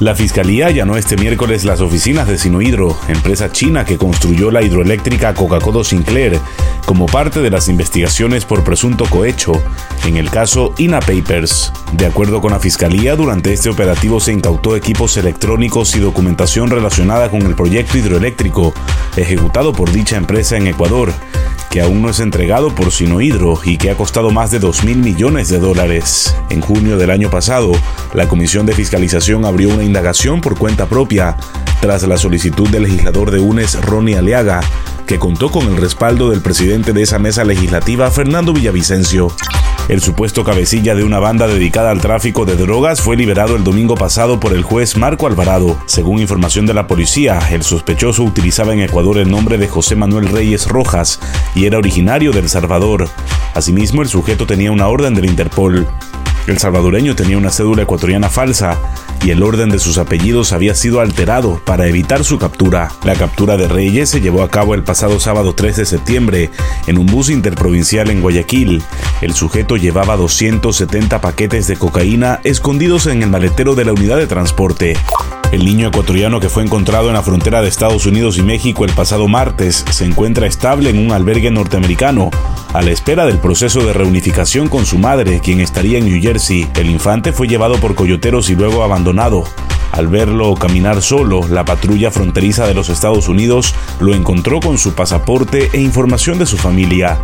La Fiscalía allanó este miércoles las oficinas de Sinohidro, empresa china que construyó la hidroeléctrica Coca-Cola Sinclair, como parte de las investigaciones por presunto cohecho en el caso INA Papers. De acuerdo con la Fiscalía, durante este operativo se incautó equipos electrónicos y documentación relacionada con el proyecto hidroeléctrico ejecutado por dicha empresa en Ecuador que aún no es entregado por Sinohidro y que ha costado más de 2 mil millones de dólares. En junio del año pasado, la Comisión de Fiscalización abrió una indagación por cuenta propia tras la solicitud del legislador de UNES, Ronnie Aliaga, que contó con el respaldo del presidente de esa mesa legislativa, Fernando Villavicencio. El supuesto cabecilla de una banda dedicada al tráfico de drogas fue liberado el domingo pasado por el juez Marco Alvarado. Según información de la policía, el sospechoso utilizaba en Ecuador el nombre de José Manuel Reyes Rojas y era originario de El Salvador. Asimismo, el sujeto tenía una orden del Interpol. El salvadoreño tenía una cédula ecuatoriana falsa y el orden de sus apellidos había sido alterado para evitar su captura. La captura de Reyes se llevó a cabo el pasado sábado 3 de septiembre en un bus interprovincial en Guayaquil. El sujeto llevaba 270 paquetes de cocaína escondidos en el maletero de la unidad de transporte. El niño ecuatoriano que fue encontrado en la frontera de Estados Unidos y México el pasado martes se encuentra estable en un albergue norteamericano, a la espera del proceso de reunificación con su madre, quien estaría en New Jersey. El infante fue llevado por coyoteros y luego abandonado. Al verlo caminar solo, la patrulla fronteriza de los Estados Unidos lo encontró con su pasaporte e información de su familia.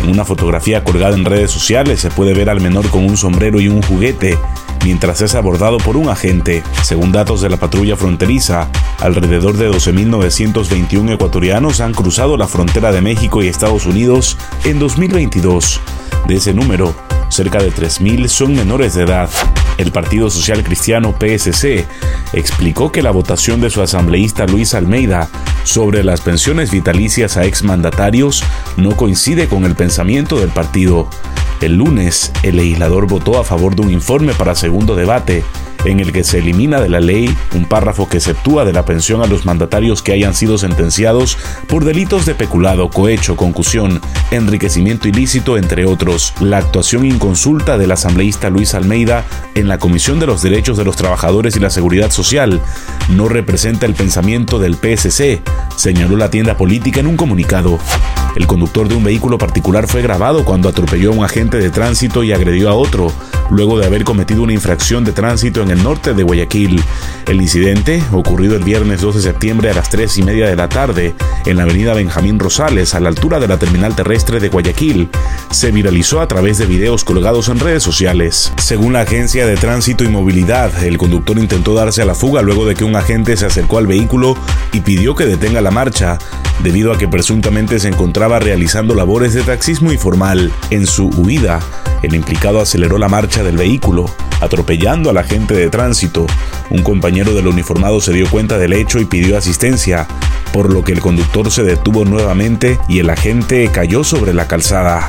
En una fotografía colgada en redes sociales se puede ver al menor con un sombrero y un juguete mientras es abordado por un agente. Según datos de la patrulla fronteriza, alrededor de 12.921 ecuatorianos han cruzado la frontera de México y Estados Unidos en 2022. De ese número, cerca de 3.000 son menores de edad. El Partido Social Cristiano PSC explicó que la votación de su asambleísta Luis Almeida sobre las pensiones vitalicias a exmandatarios no coincide con el pensamiento del partido. El lunes, el legislador votó a favor de un informe para segundo debate en el que se elimina de la ley un párrafo que exceptúa de la pensión a los mandatarios que hayan sido sentenciados por delitos de peculado, cohecho, concusión, enriquecimiento ilícito, entre otros. La actuación inconsulta del asambleísta Luis Almeida en la Comisión de los Derechos de los Trabajadores y la Seguridad Social no representa el pensamiento del PSC, señaló la tienda política en un comunicado. El conductor de un vehículo particular fue grabado cuando atropelló a un agente de tránsito y agredió a otro, luego de haber cometido una infracción de tránsito en el norte de Guayaquil. El incidente, ocurrido el viernes 12 de septiembre a las 3 y media de la tarde, en la avenida Benjamín Rosales, a la altura de la terminal terrestre de Guayaquil, se viralizó a través de videos colgados en redes sociales. Según la Agencia de Tránsito y Movilidad, el conductor intentó darse a la fuga luego de que un agente se acercó al vehículo y pidió que detenga la marcha, debido a que presuntamente se encontraba realizando labores de taxismo informal. En su huida, el implicado aceleró la marcha del vehículo, atropellando al agente de tránsito. Un compañero del uniformado se dio cuenta del hecho y pidió asistencia, por lo que el conductor se detuvo nuevamente y el agente cayó sobre la calzada.